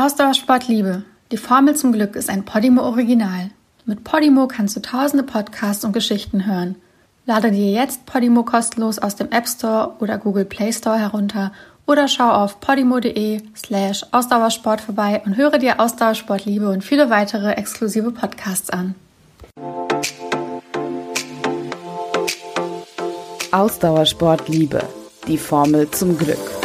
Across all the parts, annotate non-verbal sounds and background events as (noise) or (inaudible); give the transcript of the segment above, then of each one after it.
Ausdauersport Liebe. Die Formel zum Glück ist ein Podimo Original. Mit Podimo kannst du tausende Podcasts und Geschichten hören. Lade dir jetzt Podimo kostenlos aus dem App Store oder Google Play Store herunter oder schau auf podimo.de slash Ausdauersport vorbei und höre dir Ausdauersport Liebe und viele weitere exklusive Podcasts an. Ausdauersport Liebe. Die Formel zum Glück.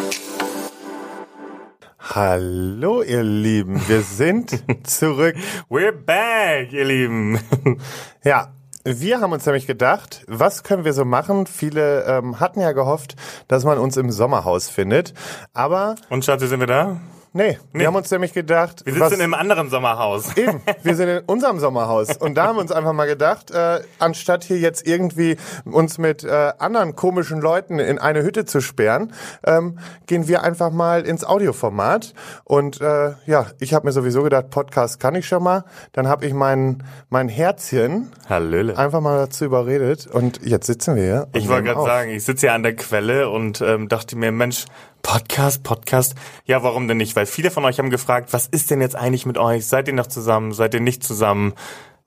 Hallo, ihr Lieben. Wir sind (laughs) zurück. We're back, ihr Lieben. (laughs) Ja, wir haben uns nämlich gedacht, was können wir so machen? Viele ähm, hatten ja gehofft, dass man uns im Sommerhaus findet. Aber. Und Schatzi, sind wir da? Nee, nee, wir haben uns nämlich gedacht. Wir sitzen was, in einem anderen Sommerhaus. (laughs) Eben, wir sind in unserem Sommerhaus. Und da haben wir uns einfach mal gedacht, äh, anstatt hier jetzt irgendwie uns mit äh, anderen komischen Leuten in eine Hütte zu sperren, ähm, gehen wir einfach mal ins Audioformat. Und äh, ja, ich habe mir sowieso gedacht, Podcast kann ich schon mal. Dann habe ich mein, mein Herzchen Hallöle. einfach mal dazu überredet. Und jetzt sitzen wir hier. Ich wollte gerade sagen, ich sitze hier an der Quelle und ähm, dachte mir, Mensch, Podcast, Podcast. Ja, warum denn nicht? Weil viele von euch haben gefragt, was ist denn jetzt eigentlich mit euch? Seid ihr noch zusammen? Seid ihr nicht zusammen?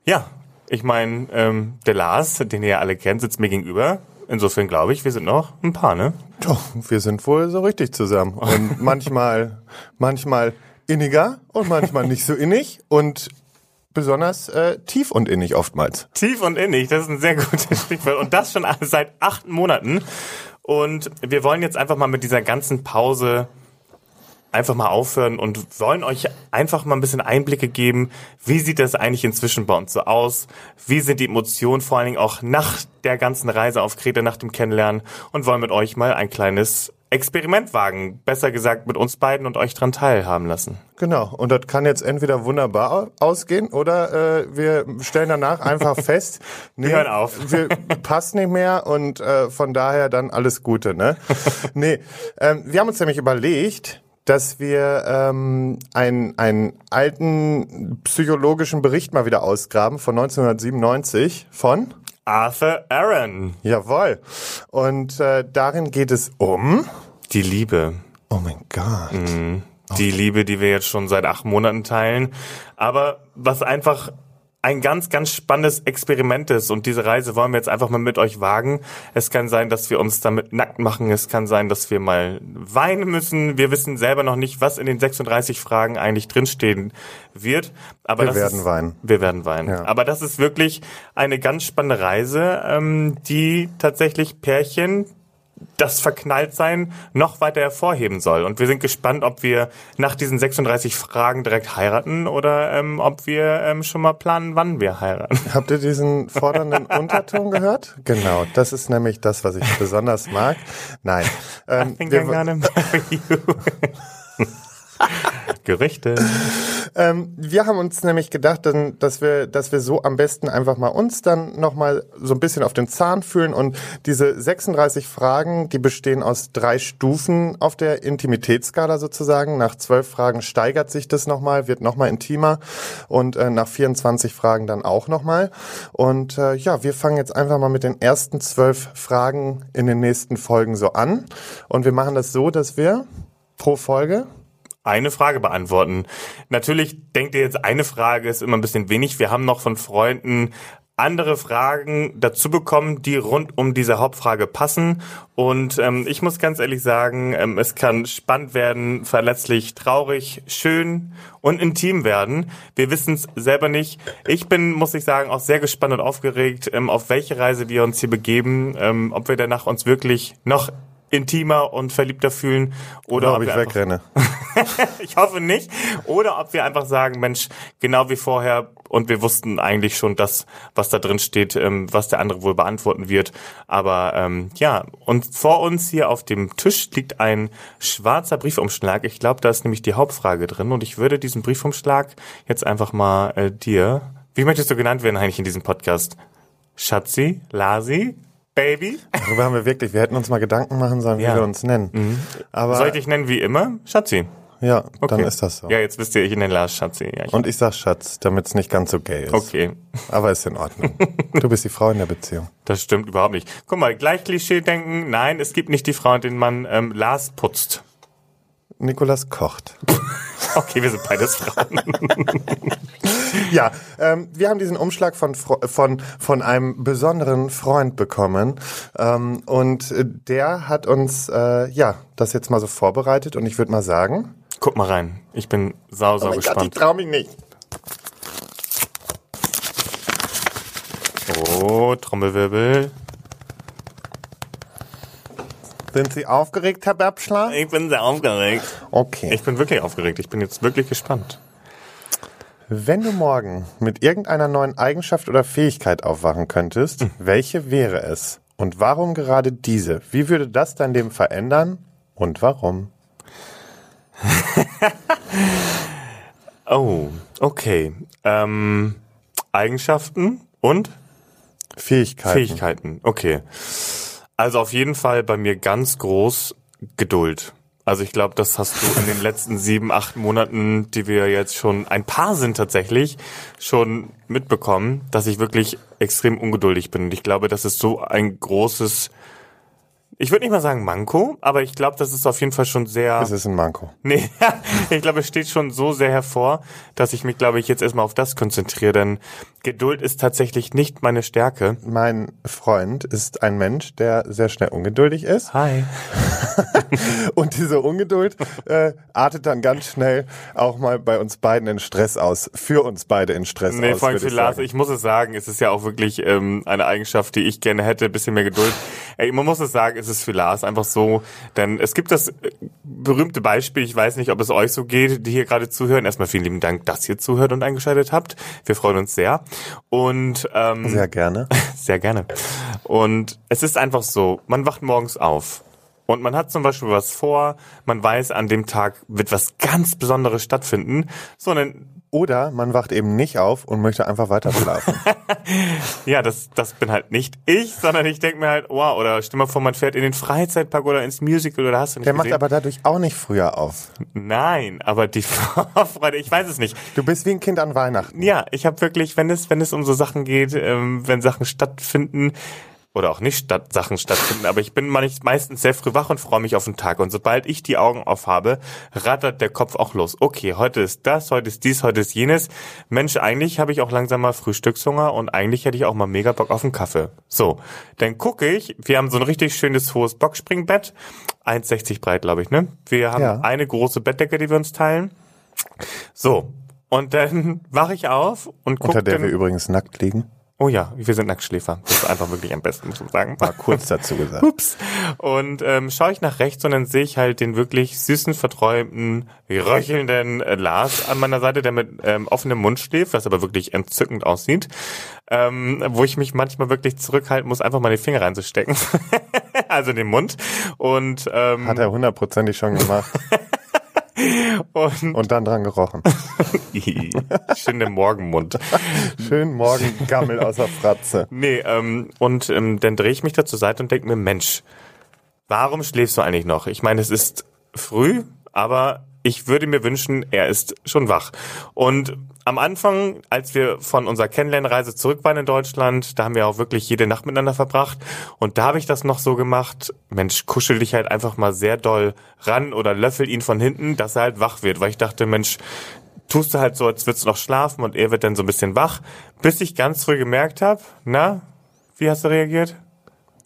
Ja, ich meine, ähm, der Lars, den ihr ja alle kennt, sitzt mir gegenüber. Insofern glaube ich, wir sind noch ein paar, ne? Doch, wir sind wohl so richtig zusammen. Und (laughs) manchmal, manchmal inniger und manchmal nicht so innig und besonders äh, tief und innig oftmals. Tief und innig, das ist ein sehr gutes Stichwort. Und das schon seit acht Monaten. Und wir wollen jetzt einfach mal mit dieser ganzen Pause einfach mal aufhören und wollen euch einfach mal ein bisschen Einblicke geben, wie sieht das eigentlich inzwischen bei uns so aus, wie sind die Emotionen vor allen Dingen auch nach der ganzen Reise auf Kreta, nach dem Kennenlernen? Und wollen mit euch mal ein kleines Experiment wagen, besser gesagt mit uns beiden und euch dran teilhaben lassen. Genau, und das kann jetzt entweder wunderbar ausgehen oder äh, wir stellen danach einfach (laughs) fest, nee, wir hören auf. wir passt nicht mehr und äh, von daher dann alles Gute. Ne? (laughs) nee, ähm, wir haben uns nämlich überlegt, dass wir ähm, einen, einen alten psychologischen Bericht mal wieder ausgraben von 1997 von Arthur Aaron. Jawohl. Und äh, darin geht es um die Liebe. Oh mein Gott. Mhm. Die okay. Liebe, die wir jetzt schon seit acht Monaten teilen. Aber was einfach ein ganz, ganz spannendes Experiment ist und diese Reise wollen wir jetzt einfach mal mit euch wagen. Es kann sein, dass wir uns damit nackt machen. Es kann sein, dass wir mal weinen müssen. Wir wissen selber noch nicht, was in den 36 Fragen eigentlich drinstehen wird. Aber wir werden ist, weinen. Wir werden weinen. Ja. Aber das ist wirklich eine ganz spannende Reise, ähm, die tatsächlich Pärchen, das Verknalltsein noch weiter hervorheben soll. Und wir sind gespannt, ob wir nach diesen 36 Fragen direkt heiraten oder ähm, ob wir ähm, schon mal planen, wann wir heiraten. Habt ihr diesen fordernden (laughs) Unterton gehört? Genau, das ist nämlich das, was ich besonders mag. Nein. Ähm, I think wir, I'm gonna marry you. (laughs) Gerüchte. Ähm, wir haben uns nämlich gedacht, dass wir, dass wir so am besten einfach mal uns dann nochmal so ein bisschen auf den Zahn fühlen und diese 36 Fragen, die bestehen aus drei Stufen auf der Intimitätsskala sozusagen. Nach zwölf Fragen steigert sich das nochmal, wird nochmal intimer und äh, nach 24 Fragen dann auch nochmal. Und äh, ja, wir fangen jetzt einfach mal mit den ersten zwölf Fragen in den nächsten Folgen so an. Und wir machen das so, dass wir pro Folge eine Frage beantworten. Natürlich denkt ihr jetzt, eine Frage ist immer ein bisschen wenig. Wir haben noch von Freunden andere Fragen dazu bekommen, die rund um diese Hauptfrage passen. Und ähm, ich muss ganz ehrlich sagen, ähm, es kann spannend werden, verletzlich, traurig, schön und intim werden. Wir wissen es selber nicht. Ich bin, muss ich sagen, auch sehr gespannt und aufgeregt, ähm, auf welche Reise wir uns hier begeben, ähm, ob wir danach uns wirklich noch intimer und verliebter fühlen oder, oder ob, ob ich wegrenne. (laughs) ich hoffe nicht. Oder ob wir einfach sagen, Mensch, genau wie vorher und wir wussten eigentlich schon das, was da drin steht, ähm, was der andere wohl beantworten wird. Aber ähm, ja, und vor uns hier auf dem Tisch liegt ein schwarzer Briefumschlag. Ich glaube, da ist nämlich die Hauptfrage drin und ich würde diesen Briefumschlag jetzt einfach mal äh, dir. Wie möchtest du genannt werden eigentlich in diesem Podcast? Schatzi? Lasi? Baby. Darüber haben wir wirklich, wir hätten uns mal Gedanken machen sollen, wie ja. wir uns nennen. Mhm. Aber Soll ich dich nennen wie immer? Schatzi. Ja, okay. dann ist das so. Ja, jetzt wisst ihr, ich nenne Lars Schatzi. Ja, Und ich sag Schatz, damit es nicht ganz so gay ist. Okay. Aber ist in Ordnung. du bist die Frau in der Beziehung. Das stimmt überhaupt nicht. Guck mal, gleich Klischee denken. Nein, es gibt nicht die Frau, den man ähm, Lars putzt. Nikolas kocht. (laughs) Okay, wir sind beides Frauen. (laughs) (laughs) Ja, ähm, wir haben diesen Umschlag von, von, von einem besonderen Freund bekommen. Ähm, und äh, der hat uns, äh, ja, das jetzt mal so vorbereitet. Und ich würde mal sagen, Guck mal rein. Ich bin sau, sau gespannt. trau mich nicht. Oh, Trommelwirbel. Sind Sie aufgeregt, Herr Berbschler? Ich bin sehr aufgeregt. Okay. Ich bin wirklich aufgeregt. Ich bin jetzt wirklich gespannt. Wenn du morgen mit irgendeiner neuen Eigenschaft oder Fähigkeit aufwachen könntest, welche wäre es? Und warum gerade diese? Wie würde das dein Leben verändern? Und warum? (laughs) Oh, okay. Ähm, Eigenschaften und Fähigkeiten. Fähigkeiten. Okay. Also auf jeden Fall bei mir ganz groß Geduld. Also ich glaube, das hast du in den letzten sieben, acht Monaten, die wir jetzt schon ein paar sind tatsächlich, schon mitbekommen, dass ich wirklich extrem ungeduldig bin. Und ich glaube, das ist so ein großes, ich würde nicht mal sagen Manko, aber ich glaube, das ist auf jeden Fall schon sehr. Es ist ein Manko. Nee, (laughs) ich glaube, es steht schon so sehr hervor, dass ich mich, glaube ich, jetzt erstmal auf das konzentriere, denn Geduld ist tatsächlich nicht meine Stärke. Mein Freund ist ein Mensch, der sehr schnell ungeduldig ist. Hi. (laughs) Und diese Ungeduld äh, artet dann ganz schnell auch mal bei uns beiden in Stress aus. Für uns beide in Stress Nee, aus. vor allem für Lars, ich muss es sagen, es ist ja auch wirklich ähm, eine Eigenschaft, die ich gerne hätte, ein bisschen mehr Geduld. Ey, man muss es sagen, es ist für Lars einfach so, denn es gibt das äh, berühmte Beispiel, ich weiß nicht, ob es euch so geht, die hier gerade zuhören. Erstmal vielen lieben Dank, dass ihr zuhört und eingeschaltet habt. Wir freuen uns sehr. Und ähm, Sehr gerne. (laughs) Sehr gerne. Und es ist einfach so, man wacht morgens auf und man hat zum Beispiel was vor, man weiß, an dem Tag wird was ganz Besonderes stattfinden, sondern Oder man wacht eben nicht auf und möchte einfach weiter schlafen. (laughs) ja, das, das bin halt nicht ich, sondern ich denke mir halt, wow, oder stell mal vor, man fährt in den Freizeitpark oder ins Musical oder hast du nicht Der macht gesehen? aber dadurch auch nicht früher auf. Nein, aber die (laughs) Vorfreude, ich weiß es nicht. Du bist wie ein Kind an Weihnachten. Ja, ich habe wirklich, wenn es, wenn es um so Sachen geht, ähm, wenn Sachen stattfinden oder auch nicht statt, Sachen stattfinden, aber ich bin meistens sehr früh wach und freue mich auf den Tag. Und sobald ich die Augen auf habe, rattert der Kopf auch los. Okay, heute ist das, heute ist dies, heute ist jenes. Mensch, eigentlich habe ich auch langsam mal Frühstückshunger und eigentlich hätte ich auch mal mega Bock auf einen Kaffee. So, dann gucke ich, wir haben so ein richtig schönes hohes Boxspringbett, 1,60 breit, glaube ich, ne? Wir haben Ja. eine große Bettdecke, die wir uns teilen. So, und dann (laughs) wache ich auf und gucke Unter der wir übrigens nackt liegen. Oh ja, wir sind Nacktschläfer. Das ist einfach wirklich am besten, muss man sagen. Mal kurz dazu gesagt. (laughs) Ups. Und ähm, schaue ich nach rechts und dann sehe ich halt den wirklich süßen, verträumten, röchelnden äh, Lars an meiner Seite, der mit ähm, offenem Mund schläft, was aber wirklich entzückend aussieht. Ähm, wo ich mich manchmal wirklich zurückhalten muss, einfach mal die Finger reinzustecken. (laughs) also in den Mund. Und, ähm, Hat er hundertprozentig schon gemacht. (laughs) und Und dann dran gerochen. (laughs) schön den Morgenmund. Schön morgen Gammel aus der Fratze. Nee, ähm, und ähm, dann drehe ich mich da zur Seite und denke mir, Mensch, warum schläfst du eigentlich noch? Ich meine, es ist früh, aber ich würde mir wünschen, er ist schon wach. Und am Anfang, als wir von unserer Kennenlernreise zurück waren in Deutschland, da haben wir auch wirklich jede Nacht miteinander verbracht. Und da habe ich das noch so gemacht, Mensch, kuschel dich halt einfach mal sehr doll ran oder löffel ihn von hinten, dass er halt wach wird. Weil ich dachte, Mensch, tust du halt so, als würdest du noch schlafen und er wird dann so ein bisschen wach, bis ich ganz früh gemerkt habe, na, wie hast du reagiert?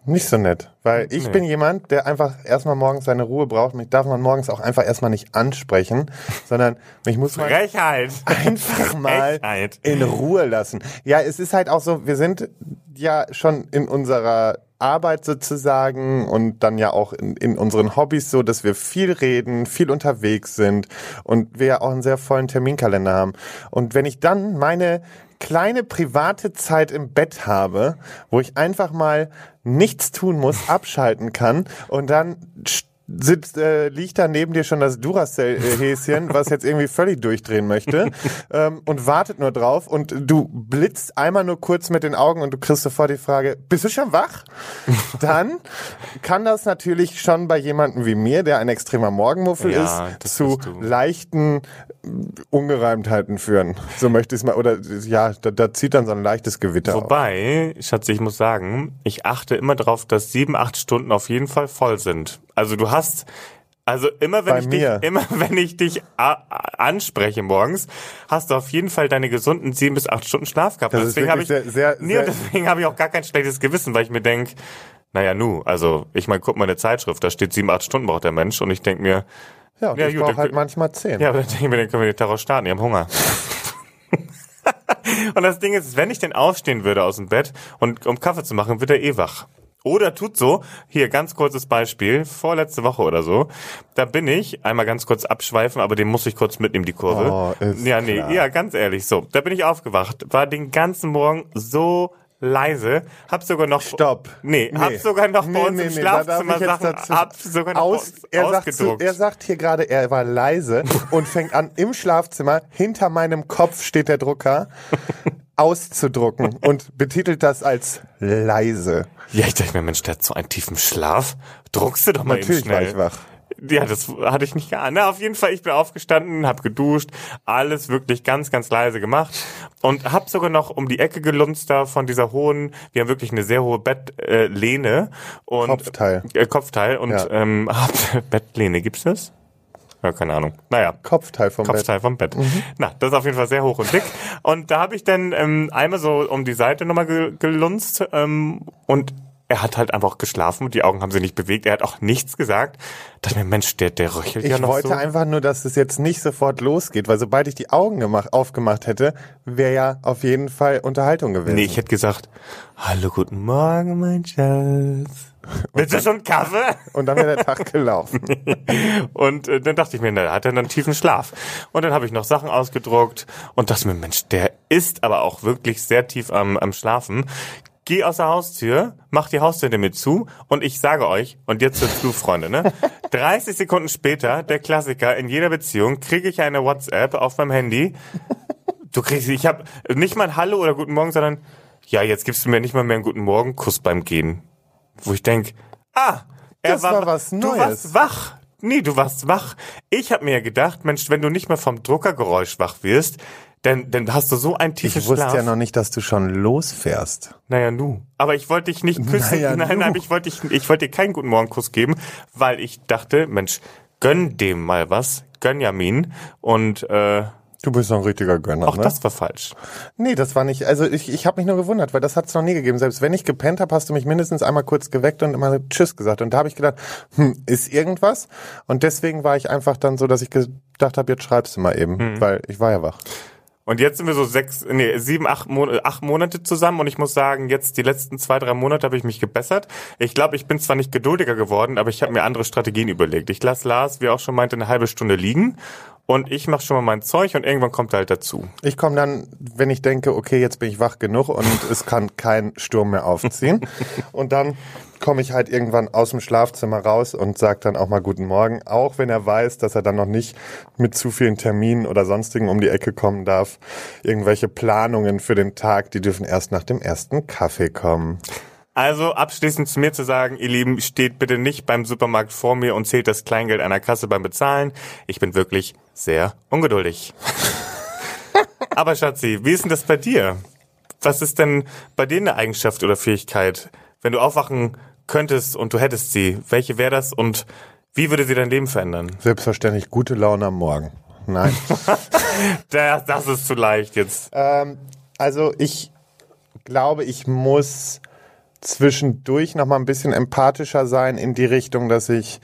Nicht so nett, weil ich Nee. bin jemand, der einfach erstmal morgens seine Ruhe braucht. Mich darf man morgens auch einfach erstmal nicht ansprechen, (laughs) sondern mich muss man Frechheit. einfach (laughs) mal Frechheit. in Ruhe lassen. Ja, es ist halt auch so, wir sind ja schon in unserer Arbeit sozusagen und dann ja auch in, in unseren Hobbys so, dass wir viel reden, viel unterwegs sind und wir ja auch einen sehr vollen Terminkalender haben. Und wenn ich dann meine kleine private Zeit im Bett habe, wo ich einfach mal nichts tun muss, abschalten kann und dann sitzt, äh, liegt da neben dir schon das Duracell-Häschen, was jetzt irgendwie völlig durchdrehen möchte (laughs) ähm, und wartet nur drauf und du blitzt einmal nur kurz mit den Augen und du kriegst sofort die Frage, bist du schon wach? (laughs) Dann kann das natürlich schon bei jemandem wie mir, der ein extremer Morgenmuffel Ja, ist, zu leichten Ungereimtheiten führen. So möchte ich es mal, oder ja, da, da zieht dann so ein leichtes Gewitter auf. Wobei, Schatz, ich muss sagen, ich achte immer darauf, dass sieben, acht Stunden auf jeden Fall voll sind. Also du hast Also immer wenn Bei ich mir. dich, (laughs) immer wenn ich dich anspreche morgens, hast du auf jeden Fall deine gesunden sieben bis acht Stunden Schlaf gehabt. Das deswegen habe ich, sehr- sehr- nee, sehr- deswegen habe ich auch gar kein schlechtes Gewissen, weil ich mir denk, naja, nu, also ich meine, guck mal eine Zeitschrift, da steht sieben, acht Stunden braucht der Mensch und ich denk mir, Ja, und Ja, ich gut, brauche halt manchmal zehn. ja, aber dann denke ich mir, dann können wir den Terror starten, die haben Hunger. (laughs) und das Ding ist, wenn ich denn aufstehen würde aus dem Bett und um Kaffee zu machen, wird er eh wach. Oder tut so, hier ganz kurzes Beispiel, vorletzte Woche oder so, da bin ich, einmal ganz kurz abschweifen, aber den muss ich kurz mitnehmen, die Kurve. Oh, ist ja, nee, klar. ja, ganz ehrlich, so, da bin ich aufgewacht, war den ganzen Morgen so leise, hab sogar noch Stopp. Nee, hab sogar noch bei uns im da darf Schlafzimmer Sachen hab sogar noch aus, er, sagt zu, ausgedruckt. er sagt hier gerade, er war leise und fängt an, im Schlafzimmer, hinter meinem Kopf steht der Drucker, auszudrucken und betitelt das als leise. Ja, ich dachte mir, Mensch, der hat so einen tiefen Schlaf. Druckst du doch mal Natürlich eben schnell. war ich wach. Ja, das hatte ich nicht geahnt. Na, auf jeden Fall, ich bin aufgestanden, hab geduscht, alles wirklich ganz, ganz leise gemacht und hab sogar noch um die Ecke gelunzt da von dieser hohen, wir haben wirklich eine sehr hohe Bettlehne äh, und Kopfteil. Äh, Kopfteil und Ja. ähm, (laughs) Bettlehne, gibt's das? Ja, keine Ahnung. Naja, Kopfteil vom Kopfteil vom Bett. Na, das ist auf jeden Fall sehr hoch und dick. Und da habe ich dann ähm, einmal so um die Seite nochmal ge gelunzt ähm, und er hat halt einfach geschlafen und die Augen haben sich nicht bewegt. Er hat auch nichts gesagt. Da dachte ich mir, Mensch, der, der röchelt Ich ja noch wollte so. einfach nur, dass es jetzt nicht sofort losgeht, weil sobald ich die Augen gemacht, aufgemacht hätte, wäre ja auf jeden Fall Unterhaltung gewesen. Nee, ich hätte gesagt, hallo, guten Morgen, mein Schatz. Willst du schon Kaffee? und dann wäre der Tag gelaufen. (laughs) Und äh, dann dachte ich mir, na, da hat er einen tiefen Schlaf. Und dann habe ich noch Sachen ausgedruckt und dachte mir, Mensch, der ist aber auch wirklich sehr tief am, am Schlafen. Geh aus der Haustür, mach die Haustür mir zu und ich sage euch, und jetzt hört zu, Freunde, ne? (laughs) 30 Sekunden später, der Klassiker, in jeder Beziehung kriege ich eine WhatsApp auf meinem Handy. Du kriegst, ich habe nicht mal ein Hallo oder Guten Morgen, sondern ja, jetzt gibst du mir nicht mal mehr einen Guten Morgen Kuss beim Gehen. Wo ich denk, ah, er Das war was Du Neues. warst wach. Nee, du warst wach. Ich habe mir ja gedacht, Mensch, wenn du nicht mehr vom Druckergeräusch wach wirst, dann, dann hast du so einen tiefen Ich wusste Schlaf. ja noch nicht, dass du schon losfährst. Naja, nu. Aber ich wollte dich nicht (laughs) küssen. Naja, nein, nu. nein, ich wollte dich, ich wollte dir keinen guten Morgenkuss geben, weil ich dachte, Mensch, gönn dem mal was, gönn Jamin. Und äh, Du bist doch ein richtiger Gönner, auch ne? das war falsch. Nee, das war nicht, also ich, ich habe mich nur gewundert, weil das hat es noch nie gegeben. Selbst wenn ich gepennt habe, hast du mich mindestens einmal kurz geweckt und immer Tschüss gesagt. Und da habe ich gedacht, hm, ist irgendwas? Und deswegen war ich einfach dann so, dass ich gedacht habe, jetzt schreibst du mal eben, Mhm. weil ich war ja wach. Und jetzt sind wir so sechs, nee, sieben, acht, Mon acht Monate zusammen und ich muss sagen, jetzt die letzten zwei, drei Monate habe ich mich gebessert. Ich glaube, ich bin zwar nicht geduldiger geworden, aber ich habe mir andere Strategien überlegt. Ich lasse Lars, wie auch schon meinte, eine halbe Stunde liegen und ich mache schon mal mein Zeug und irgendwann kommt er halt dazu. Ich komme dann, wenn ich denke, okay, jetzt bin ich wach genug und es kann kein Sturm mehr aufziehen. (laughs) und dann komme ich halt irgendwann aus dem Schlafzimmer raus und sage dann auch mal guten Morgen, auch wenn er weiß, dass er dann noch nicht mit zu vielen Terminen oder sonstigen um die Ecke kommen darf. Irgendwelche Planungen für den Tag, die dürfen erst nach dem ersten Kaffee kommen. Also abschließend zu mir zu sagen, ihr Lieben, steht bitte nicht beim Supermarkt vor mir und zählt das Kleingeld an der Kasse beim Bezahlen. Ich bin wirklich sehr ungeduldig. (laughs) Aber Schatzi, wie ist denn das bei dir? Was ist denn bei dir eine Eigenschaft oder Fähigkeit, wenn du aufwachen könntest und du hättest sie? Welche wäre das und wie würde sie dein Leben verändern? Selbstverständlich gute Laune am Morgen. Nein. (laughs) Das, das ist zu leicht jetzt. Ähm, also ich glaube, ich muss zwischendurch noch mal ein bisschen empathischer sein in die Richtung, dass ich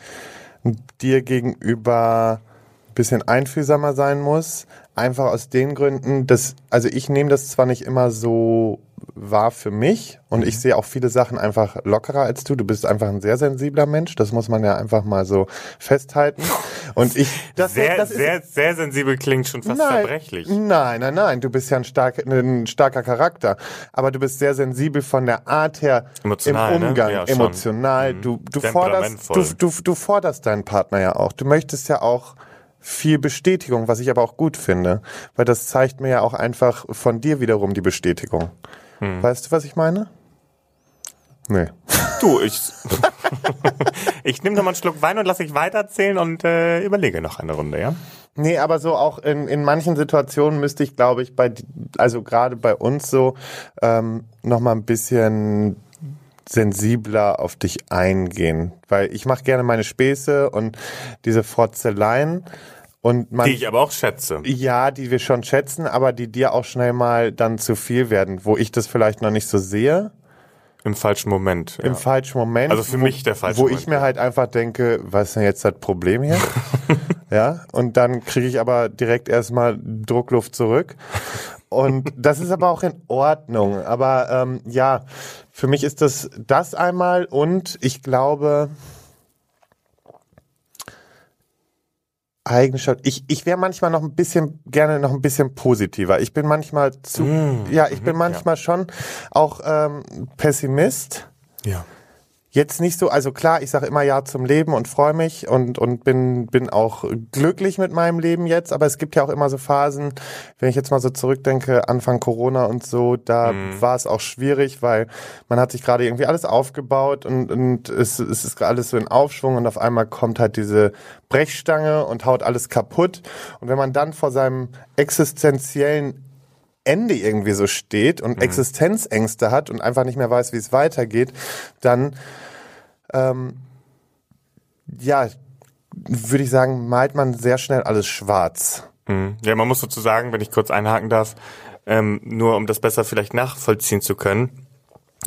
dir gegenüber ein bisschen einfühlsamer sein muss. Einfach aus den Gründen, dass, also ich nehme das zwar nicht immer so wahr für mich und ich sehe auch viele Sachen einfach lockerer als du. Du bist einfach ein sehr sensibler Mensch, das muss man ja einfach mal so festhalten. Und ich, das, sehr, das ist, sehr, sehr sensibel klingt schon fast zerbrechlich. Nein, nein, nein. Du bist ja ein, stark, ein starker Charakter. Aber du bist sehr sensibel von der Art her Emotional, im ne? Umgang. Ja, schon. emotional. Du, du, forderst, du, du, du forderst deinen Partner ja auch. Du möchtest ja auch viel Bestätigung, was ich aber auch gut finde. Weil das zeigt mir ja auch einfach von dir wiederum die Bestätigung. Hm. Weißt du, was ich meine? Nee. Du, ich, (laughs) ich nehme noch mal einen Schluck Wein und lasse ich weiterzählen und äh, überlege noch eine Runde, ja? Nee, aber so auch in, in manchen Situationen müsste ich, glaube ich, bei, also gerade bei uns so, ähm, noch mal ein bisschen sensibler auf dich eingehen, weil ich mache gerne meine Späße und diese Frotzeleien und man, Die ich aber auch schätze. ja, die wir schon schätzen, aber die dir auch schnell mal dann zu viel werden, wo ich das vielleicht noch nicht so sehe Im falschen Moment. Ja. im falschen Moment. Also für wo, mich der falsche Wo Moment, ich mir halt einfach denke, was ist denn jetzt das Problem hier? (laughs) ja, und dann kriege ich aber direkt erstmal Druckluft zurück. Und (laughs) das ist aber auch in Ordnung. Aber ähm, ja, für mich ist das das einmal und ich glaube, Eigenschaft. Ich, ich wäre manchmal noch ein bisschen, gerne noch ein bisschen positiver. Ich bin manchmal zu, Mm. ja, ich bin manchmal schon auch ähm, Pessimist. ja. Jetzt nicht so, also klar, ich sage immer Ja zum Leben und freue mich und, und bin, bin auch glücklich mit meinem Leben jetzt, aber es gibt ja auch immer so Phasen, wenn ich jetzt mal so zurückdenke, Anfang Corona und so, da war es auch schwierig, weil man hat sich gerade irgendwie alles aufgebaut und, und es, es ist alles so in Aufschwung und auf einmal kommt halt diese Brechstange und haut alles kaputt. Und wenn man dann vor seinem existenziellen Ende irgendwie so steht und Existenzängste hat und einfach nicht mehr weiß, wie es weitergeht, dann ähm, ja, würde ich sagen, malt man sehr schnell alles schwarz. Mhm. Ja, man muss sozusagen, wenn ich kurz einhaken darf, ähm, nur um das besser vielleicht nachvollziehen zu können.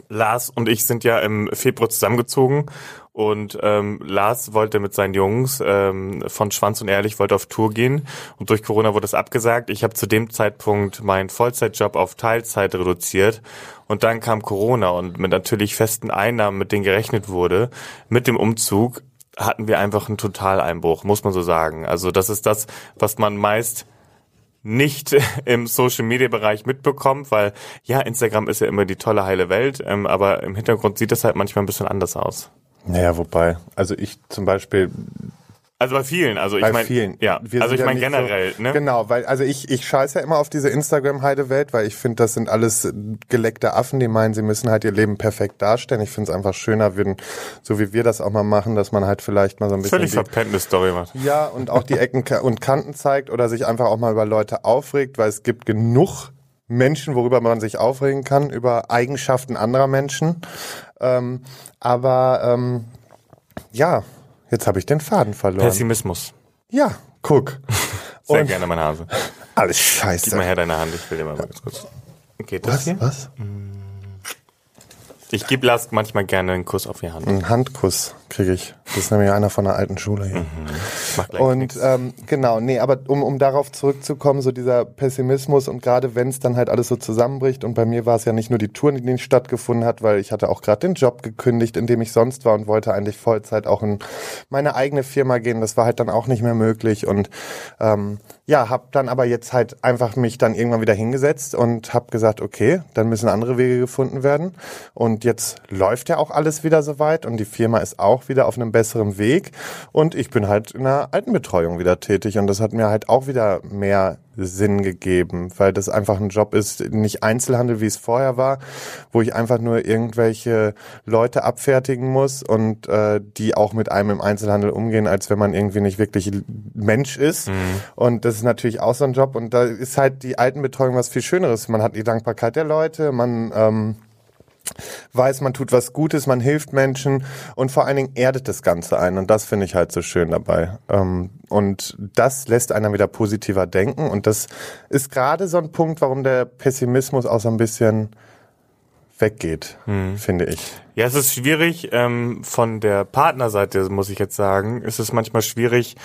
Lars und ich sind ja im Februar zusammengezogen und ähm, Lars wollte mit seinen Jungs ähm, von Schwanz und Ehrlich wollte auf Tour gehen und durch Corona wurde es abgesagt. Ich habe zu dem Zeitpunkt meinen Vollzeitjob auf Teilzeit reduziert und dann kam Corona und mit natürlich festen Einnahmen, mit denen gerechnet wurde, mit dem Umzug hatten wir einfach einen Totaleinbruch, muss man so sagen. Also das ist das, was man meist nicht (laughs) im Social Media Bereich mitbekommt, weil ja, Instagram ist ja immer die tolle heile Welt, ähm, aber im Hintergrund sieht es halt manchmal ein bisschen anders aus. Naja, wobei, also ich zum Beispiel Also bei vielen, also ich bei meine, vielen. ja, Wir also ich meine nicht generell, so, ne? Genau, weil also ich ich scheiße ja immer auf diese Instagram Heidewelt, weil ich finde, das sind alles geleckte Affen, die meinen, sie müssen halt ihr Leben perfekt darstellen. Ich finde es einfach schöner, würden so wie wir das auch mal machen, dass man halt vielleicht mal so ein bisschen Völlig verpennte Story macht. ja und auch die Ecken und Kanten zeigt oder sich einfach auch mal über Leute aufregt, weil es gibt genug Menschen, worüber man sich aufregen kann, über Eigenschaften anderer Menschen. Ähm, aber ähm, ja, jetzt habe ich den Faden verloren. Pessimismus. Ja, guck. (laughs) Sehr Und- gerne, mein Hase. Alles Gib scheiße. mal her deine Hand, ich will dir mal ganz kurz. Geht das Was? hier? Was? Ich gebe Lars manchmal gerne einen Kuss auf die Hand. Ein Handkuss kriege ich. Das ist nämlich einer von der alten Schule hier. Gleich Und ähm, genau, nee, aber um, um darauf zurückzukommen, so dieser Pessimismus und gerade wenn es dann halt alles so zusammenbricht und bei mir war es ja nicht nur die Tour, die nicht stattgefunden hat, weil ich hatte auch gerade den Job gekündigt, in dem ich sonst war und wollte eigentlich Vollzeit auch in meine eigene Firma gehen. Das war halt dann auch nicht mehr möglich und ähm, ja, hab dann aber jetzt halt einfach mich dann irgendwann wieder hingesetzt und hab gesagt, okay, dann müssen andere Wege gefunden werden und jetzt läuft ja auch alles wieder soweit und die Firma ist auch wieder auf einem besseren Weg. Und ich bin halt in der Altenbetreuung wieder tätig. Und das hat mir halt auch wieder mehr Sinn gegeben, weil das einfach ein Job ist, nicht Einzelhandel, wie es vorher war, wo ich einfach nur irgendwelche Leute abfertigen muss und äh, die auch mit einem im Einzelhandel umgehen, als wenn man irgendwie nicht wirklich Mensch ist. Und das ist natürlich auch so ein Job. Und da ist halt die Altenbetreuung was viel Schöneres. Man hat die Dankbarkeit der Leute, man ähm, weiß, man tut was Gutes, man hilft Menschen und vor allen Dingen erdet das Ganze ein. Und das finde ich halt so schön dabei. Ähm, und das lässt einer wieder positiver denken. Und das ist gerade so ein Punkt, warum der Pessimismus auch so ein bisschen weggeht, finde ich. Ja, es ist schwierig, ähm, von der Partnerseite, muss ich jetzt sagen, ist es manchmal schwierig,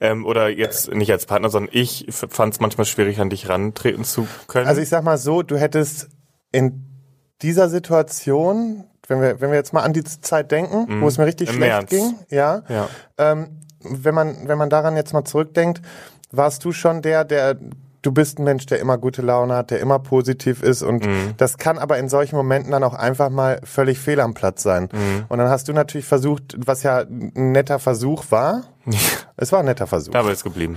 ähm, oder jetzt nicht als Partner, sondern ich fand es manchmal schwierig, an dich rantreten zu können. Also ich sag mal so, du hättest in dieser Situation, wenn wir, wenn wir jetzt mal an die Zeit denken, wo es mir richtig Im schlecht März. ging, ja, ja. ähm, wenn man, wenn man daran jetzt mal zurückdenkt, warst du schon der, der, du bist ein Mensch, der immer gute Laune hat, der immer positiv ist und das kann aber in solchen Momenten dann auch einfach mal völlig fehl am Platz sein. Und dann hast du natürlich versucht, was ja ein netter Versuch war, es war ein netter Versuch, Dabei ist geblieben.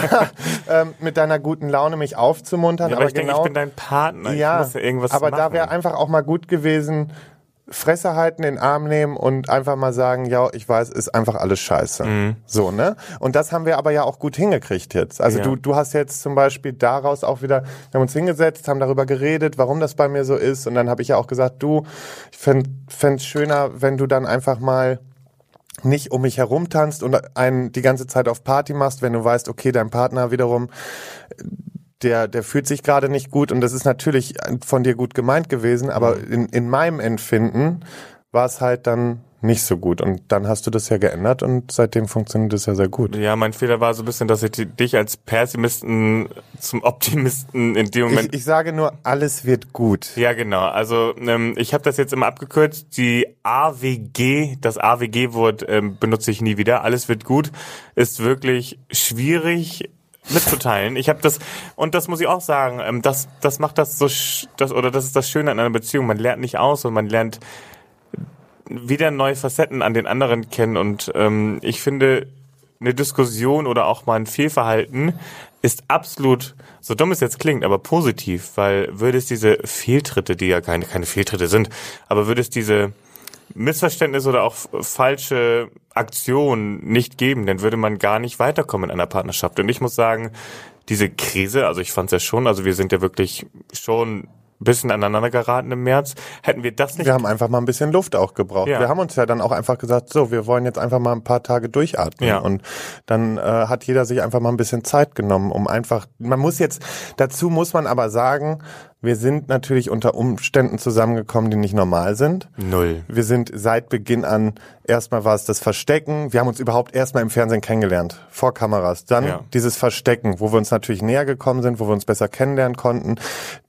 (laughs) ähm, mit deiner guten Laune mich aufzumuntern, Ja, aber aber ich denke, genau, ich bin dein Partner. ja, ich muss ja irgendwas aber machen. da wäre einfach auch mal gut gewesen, Fresse halten, den Arm nehmen und einfach mal sagen, ja, ich weiß, ist einfach alles scheiße. Mhm. So, ne? Und das haben wir aber ja auch gut hingekriegt jetzt. Also Ja. du, du hast jetzt zum Beispiel daraus auch wieder, wir haben uns hingesetzt, haben darüber geredet, warum das bei mir so ist. Und dann habe ich ja auch gesagt, du, ich fänd fänd's schöner, wenn du dann einfach mal nicht um mich herum tanzt und einen die ganze Zeit auf Party machst, wenn du weißt, okay, dein Partner wiederum, der, der fühlt sich gerade nicht gut und das ist natürlich von dir gut gemeint gewesen, aber in, in meinem Empfinden war es halt dann nicht so gut und dann hast du das ja geändert und seitdem funktioniert es ja sehr gut. Ja, mein Fehler war so ein bisschen, dass ich dich als Pessimisten zum Optimisten in dem Moment Ich, ich sage nur, alles wird gut. Ja, genau. Also ähm, ich habe das jetzt immer abgekürzt. Die AWG, das AWG-Wort ähm, benutze ich nie wieder. Alles wird gut, ist wirklich schwierig mitzuteilen. Ich habe das und das muss ich auch sagen. Ähm, das das macht das so das oder das ist das Schöne an einer Beziehung. Man lernt nicht aus und man lernt wieder neue Facetten an den anderen kennen und ähm, ich finde eine Diskussion oder auch mal ein Fehlverhalten ist absolut, so dumm es jetzt klingt, aber positiv, weil würde es diese Fehltritte, die ja keine, keine Fehltritte sind, aber würde es diese Missverständnisse oder auch falsche Aktionen nicht geben, dann würde man gar nicht weiterkommen in einer Partnerschaft. Und ich muss sagen, diese Krise, also ich fand es ja schon, also wir sind ja wirklich schon ein bisschen aneinander geraten im März. Hätten wir das nicht Wir haben einfach mal ein bisschen Luft auch gebraucht. Ja. Wir haben uns ja dann auch einfach gesagt, so, wir wollen jetzt einfach mal ein paar Tage durchatmen. Ja. Und dann äh, hat jeder sich einfach mal ein bisschen Zeit genommen, um einfach, man muss jetzt, dazu muss man aber sagen, wir sind natürlich unter Umständen zusammengekommen, die nicht normal sind. Null. Wir sind seit Beginn an, erstmal war es das Verstecken. Wir haben uns überhaupt erstmal im Fernsehen kennengelernt, vor Kameras. Dann Ja. dieses Verstecken, wo wir uns natürlich näher gekommen sind, wo wir uns besser kennenlernen konnten.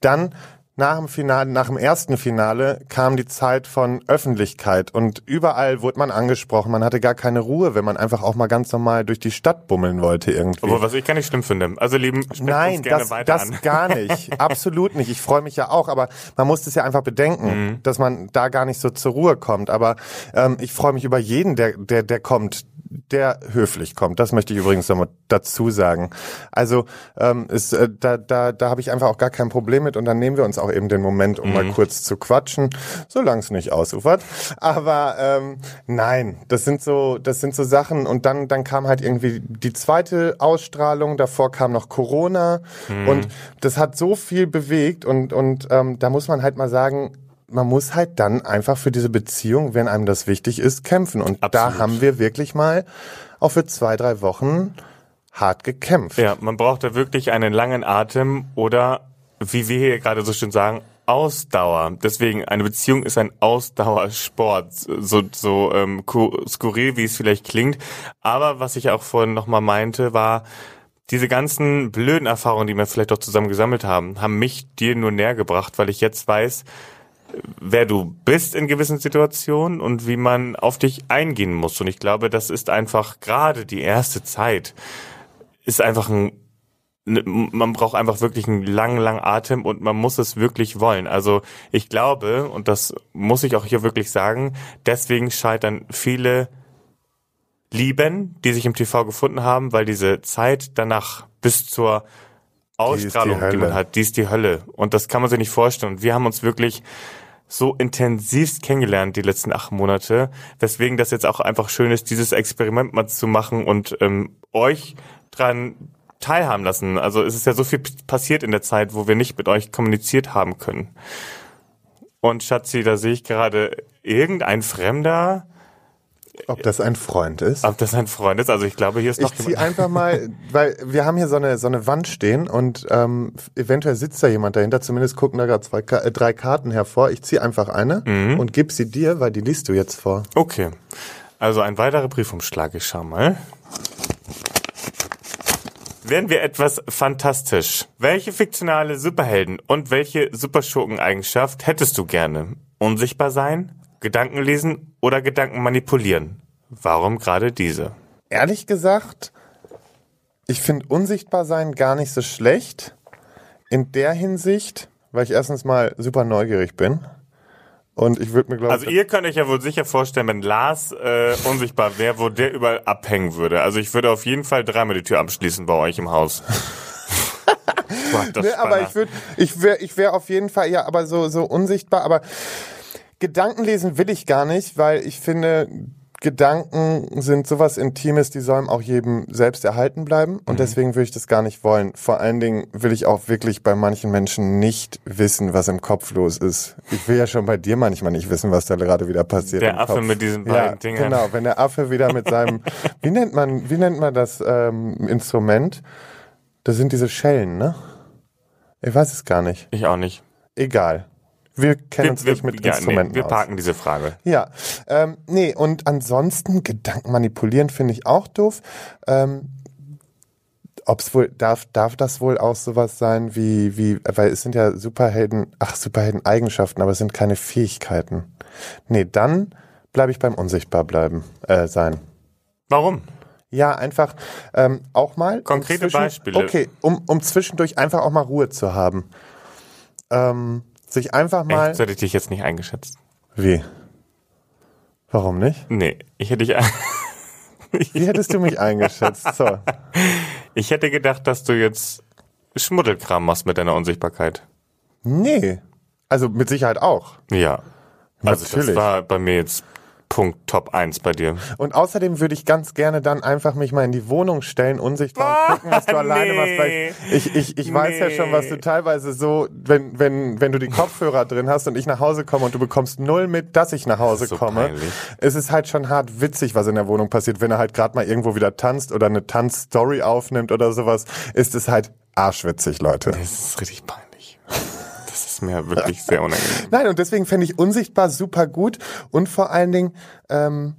Dann nach dem Finale, nach dem ersten Finale kam die Zeit von Öffentlichkeit und überall wurde man angesprochen. Man hatte gar keine Ruhe, wenn man einfach auch mal ganz normal durch die Stadt bummeln wollte irgendwie. Obwohl, was ich gar nicht schlimm finde. Also lieben, Nein, das, weiter das an. gar (laughs) nicht. Absolut nicht. Ich freue mich ja auch, aber man muss es ja einfach bedenken, Mhm. dass man da gar nicht so zur Ruhe kommt. Aber ähm, ich freue mich über jeden, der, der, der kommt, der höflich kommt. Das möchte ich übrigens nochmal dazu sagen. Also ähm, ist, äh, da, da, da habe ich einfach auch gar kein Problem mit und dann nehmen wir uns auch eben den Moment, um mal Mhm. kurz zu quatschen, solange es nicht ausufert. Aber ähm, nein, das sind so, das sind so Sachen und dann, dann kam halt irgendwie die zweite Ausstrahlung, davor kam noch Corona und das hat so viel bewegt und, und ähm, da muss man halt mal sagen, man muss halt dann einfach für diese Beziehung, wenn einem das wichtig ist, kämpfen. Und da Absolut. haben wir wirklich mal auch für zwei, drei Wochen hart gekämpft. Ja, man braucht da wirklich einen langen Atem oder, wie wir hier gerade so schön sagen, Ausdauer. Deswegen, eine Beziehung ist ein Ausdauersport. So, so ähm, ku- skurril, wie es vielleicht klingt. Aber was ich auch vorhin nochmal meinte, war, diese ganzen blöden Erfahrungen, die wir vielleicht auch zusammen gesammelt haben, haben mich dir nur näher gebracht, weil ich jetzt weiß, wer du bist in gewissen Situationen und wie man auf dich eingehen muss. Und ich glaube, das ist einfach gerade die erste Zeit, ist einfach ein, man braucht einfach wirklich einen langen, langen Atem und man muss es wirklich wollen. Also ich glaube, und das muss ich auch hier wirklich sagen, deswegen scheitern viele Lieben, die sich im TV gefunden haben, weil diese Zeit danach bis zur Ausstrahlung, die, Hölle. man hat, die ist die Hölle. Und das kann man sich nicht vorstellen. Und wir haben uns wirklich so intensivst kennengelernt die letzten acht Monate, weswegen das jetzt auch einfach schön ist, dieses Experiment mal zu machen und ähm, euch dran teilhaben lassen. Also es ist ja so viel passiert in der Zeit, wo wir nicht mit euch kommuniziert haben können. Und Schatzi, da sehe ich gerade irgendein Fremder, Ob das ein Freund ist? ob das ein Freund ist. Also ich glaube, hier ist noch Ich ziehe einfach mal, (laughs) weil wir haben hier so eine so eine Wand stehen und ähm, eventuell sitzt da jemand dahinter. Zumindest gucken da gerade zwei, äh, drei Karten hervor. Ich ziehe einfach eine Mhm. und gib sie dir, weil die liest du jetzt vor. Okay. Also ein weiterer Briefumschlag, ich schau mal. Werden wir etwas fantastisch. Welche fiktionale Superhelden und welche Superschurken-Eigenschaft hättest du gerne? Unsichtbar sein, Gedanken lesen oder Gedanken manipulieren? Warum gerade diese? Ehrlich gesagt, ich finde unsichtbar sein gar nicht so schlecht. In der Hinsicht, weil ich erstens mal super neugierig bin. Und ich würde mir, glaube Also ihr könnt euch ja wohl sicher vorstellen, wenn Lars äh, unsichtbar wäre, wo der überall abhängen würde. Also ich würde auf jeden Fall dreimal die Tür abschließen bei euch im Haus. (laughs) Boah, Nee, aber ich würde, ich wäre, ich wäre auf jeden Fall ja, aber so so unsichtbar. Aber Gedanken lesen will ich gar nicht, weil ich finde, Gedanken sind sowas Intimes, die sollen auch jedem selbst erhalten bleiben. Und deswegen würde ich das gar nicht wollen. Vor allen Dingen will ich auch wirklich bei manchen Menschen nicht wissen, was im Kopf los ist. Ich will ja schon bei dir manchmal nicht wissen, was da gerade wieder passiert. Der Affe Kopf. mit diesen ja, beiden Dingern. Genau, wenn der Affe wieder mit seinem, (laughs) wie nennt man, wie nennt man das ähm, Instrument? Das sind diese Schellen, ne? Ich weiß es gar nicht. Ich auch nicht. Egal. Wir kennen uns nicht mit ja, Instrumenten nee, wir aus. parken diese Frage. Ja, ähm, nee, und ansonsten Gedanken manipulieren finde ich auch doof. Ähm, ob's wohl, darf, darf das wohl auch sowas sein wie, wie, weil es sind ja Superhelden, ach, Superhelden-Eigenschaften, aber es sind keine Fähigkeiten. Nee, dann bleibe ich beim Unsichtbar bleiben, äh, sein. Warum? Ja, einfach ähm, auch mal. um Konkrete zwischen- Beispiele. Okay, um, um zwischendurch einfach auch mal Ruhe zu haben. Ähm, sich einfach mal. Echt, so hätte ich dich jetzt nicht eingeschätzt. Wie? Warum nicht? Nee, ich hätte dich, (laughs) Wie hättest du mich eingeschätzt? So. ich hätte gedacht, dass du jetzt Schmuddelkram machst mit deiner Unsichtbarkeit. Nee. Also mit Sicherheit auch. Ja. Also Natürlich. das war bei mir jetzt Punkt Top 1 bei dir. Und außerdem würde ich ganz gerne dann einfach mich mal in die Wohnung stellen, unsichtbar und gucken, was du alleine nee. machst. Weil ich, ich, ich weiß ja schon, was du Nee. teilweise so, wenn, wenn, wenn du die Kopfhörer drin hast und ich nach Hause komme und du bekommst null mit, dass ich nach Hause so komme. peinlich. Es ist halt schon hart witzig, was in der Wohnung passiert. Wenn er halt gerade mal irgendwo wieder tanzt oder eine Tanzstory aufnimmt oder sowas, ist es halt arschwitzig, Leute. Das ist richtig peinlich. Ist mir wirklich sehr unangenehm. (laughs) Nein, und deswegen fände ich unsichtbar super gut und vor allen Dingen, ähm,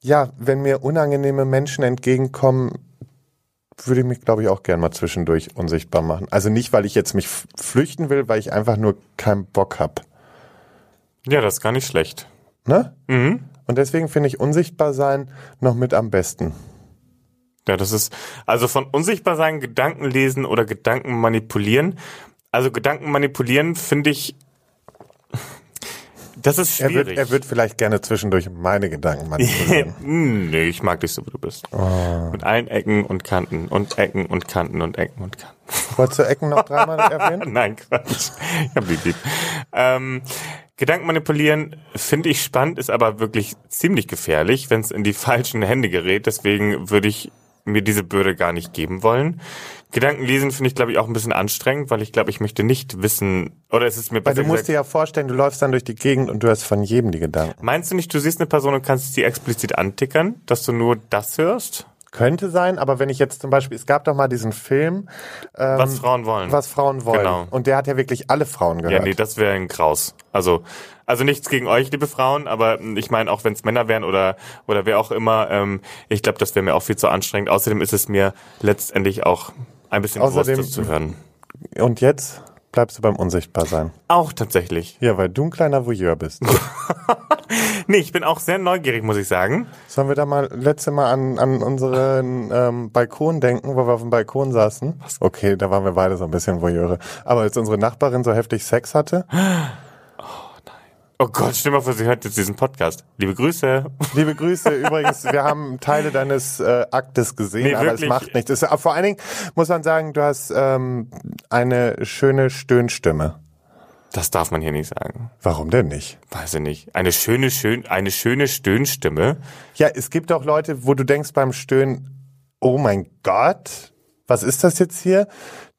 ja, wenn mir unangenehme Menschen entgegenkommen, würde ich mich, glaube ich, auch gern mal zwischendurch unsichtbar machen. Also nicht, weil ich jetzt mich flüchten will, weil ich einfach nur keinen Bock hab. Ja, das ist gar nicht schlecht. Ne? Mhm. Und deswegen finde ich unsichtbar sein noch mit am besten. Ja, das ist, also von unsichtbar sein, Gedanken lesen oder Gedanken manipulieren. Also Gedanken manipulieren finde ich, das ist Er schwierig. wird, er wird vielleicht gerne zwischendurch meine Gedanken manipulieren. (laughs) Nee, ich mag dich so, wie du bist. Oh. Mit allen Ecken und Kanten und Ecken und Kanten und Ecken und Kanten. Wolltest du Ecken noch dreimal (laughs) erwähnen? Nein, Quatsch. Ich hab dich lieb. Ähm, Gedanken manipulieren finde ich spannend, ist aber wirklich ziemlich gefährlich, wenn es in die falschen Hände gerät. Deswegen würde ich mir diese Bürde gar nicht geben wollen. Gedanken lesen finde ich, glaube ich, auch ein bisschen anstrengend, weil ich glaube, ich möchte nicht wissen, oder es ist mir Weil besser du musst gesagt, dir ja vorstellen, du läufst dann durch die Gegend und du hast von jedem die Gedanken. Meinst du nicht, du siehst eine Person und kannst sie explizit antickern, dass du nur das hörst, Könnte sein, aber wenn ich jetzt zum Beispiel, es gab doch mal diesen Film, ähm, was Frauen wollen? was Frauen wollen. Genau. Und der hat ja wirklich alle Frauen Ja, gehört. nee, das wäre ein Graus. Also, also nichts gegen euch, liebe Frauen, aber ich meine, auch wenn es Männer wären oder oder wer auch immer, ähm, ich glaube, das wäre mir auch viel zu anstrengend. Außerdem ist es mir letztendlich auch ein bisschen Außerdem- zu hören. Und jetzt bleibst du beim Unsichtbarsein. Auch tatsächlich. Ja, weil du ein kleiner Voyeur bist. (laughs) Nee, ich bin auch sehr neugierig, muss ich sagen. Sollen wir da mal letzte Mal an, an unseren ähm, Balkon denken, wo wir auf dem Balkon saßen? Okay, da waren wir beide so ein bisschen Voyeure. Aber als unsere Nachbarin so heftig Sex hatte, (gasps) Oh Gott, stell mal vor, sie hört jetzt diesen Podcast. Liebe Grüße. Liebe Grüße. Übrigens, wir haben Teile deines äh, Aktes gesehen, Nee, aber es macht nichts. Es, vor allen Dingen muss man sagen, du hast ähm, eine schöne Stöhnstimme. Das darf man hier nicht sagen. Warum denn nicht? Weiß ich nicht. Eine schöne, schön, eine schöne Stöhnstimme. Ja, es gibt auch Leute, wo du denkst beim Stöhnen, oh mein Gott, was ist das jetzt hier?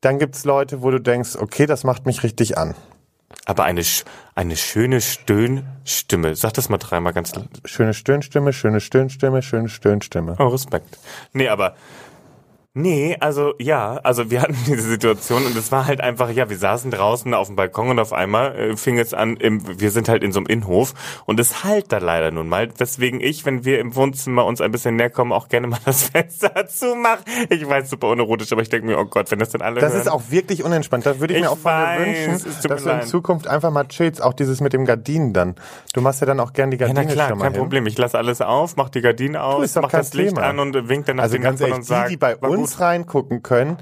Dann gibt's Leute, wo du denkst, okay, das macht mich richtig an. Aber eine, eine schöne Stöhnstimme. Sag das mal dreimal ganz laut. Schöne Stöhnstimme, schöne Stöhnstimme, schöne Stöhnstimme. Oh, Respekt. Nee, aber. Nee, also ja, also wir hatten (laughs) diese Situation und es war halt einfach, ja, wir saßen draußen auf dem Balkon und auf einmal äh, fing es an, im, wir sind halt in so einem Innenhof und es halt da leider nun mal, weswegen ich, wenn wir im Wohnzimmer uns ein bisschen näher kommen, auch gerne mal das (laughs) Fenster zumache. Ich weiß, super unerotisch, aber ich denke mir, oh Gott, wenn das dann alle Das hören. ist auch wirklich unentspannt. Das würde ich, Ich mir auch von weiß, dir es wünschen, dass du in. Zukunft einfach mal chillst. Auch dieses mit dem Gardinen dann. Du machst ja dann auch gern die ja, Gardine na klar, kein hin. Problem. Ich lasse alles auf, mach die Gardine aus, mach das Licht Thema. an und wink dann nach Also den ganz Nachbarn ehrlich, und die, sag, die bei war gut. reingucken können,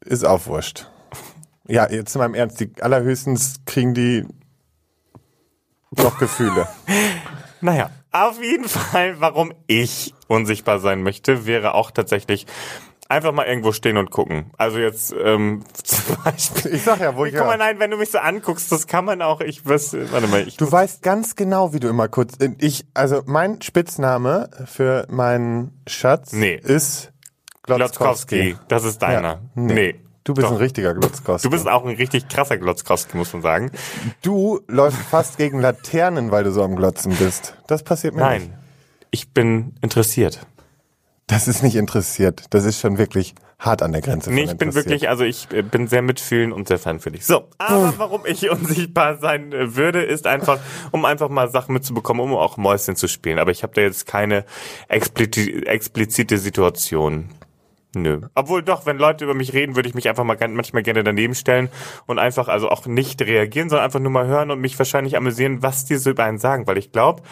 ist auch wurscht. Ja, jetzt in meinem Ernst, die allerhöchstens kriegen die noch Gefühle. (laughs) Naja, auf jeden Fall, warum ich unsichtbar sein möchte, wäre auch tatsächlich Einfach mal irgendwo stehen und gucken. Also jetzt ähm, (laughs) zum Beispiel. Ich sag ja, wo ich Guck mal, nein, wenn du mich so anguckst, das kann man auch. Ich weiß, warte mal, ich Du weißt ganz genau, wie du immer kurz. Ich, also mein Spitzname für meinen Schatz Nee. ist Glotzkowski. Das ist deiner. Ja. Nee. Nee. Du bist Doch. ein richtiger Glotzkowski. Du bist auch ein richtig krasser Glotzkowski, muss man sagen. Du läufst fast gegen Laternen, weil du so am Glotzen bist. Das passiert mir nicht. Nein. Ich bin interessiert. Das ist nicht interessiert. Das ist schon wirklich hart an der Grenze. Nee, ich bin wirklich, also ich äh, bin sehr mitfühlend und sehr feinfühlig. So, aber warum ich unsichtbar sein äh, würde, ist einfach, um einfach mal Sachen mitzubekommen, um auch Mäuschen zu spielen. Aber ich habe da jetzt keine explizite Situation. Nö. Obwohl doch, wenn Leute über mich reden, würde ich mich einfach mal manchmal gerne daneben stellen und einfach, also auch nicht reagieren, sondern einfach nur mal hören und mich wahrscheinlich amüsieren, was die so über einen sagen. Weil ich glaube,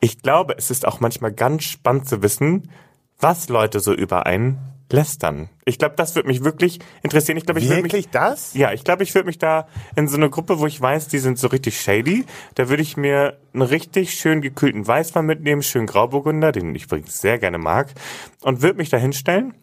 ich glaube, es ist auch manchmal ganz spannend zu wissen, was Leute so über einen lästern. Ich glaube, das würde mich wirklich interessieren. Ich glaube, ich würde mich Wirklich das? ja, ich glaube, ich würde mich da in so eine Gruppe, wo ich weiß, die sind so richtig shady, da würde ich mir einen richtig schön gekühlten Weißwein mitnehmen, schön Grauburgunder, den ich übrigens sehr gerne mag, und würde mich da hinstellen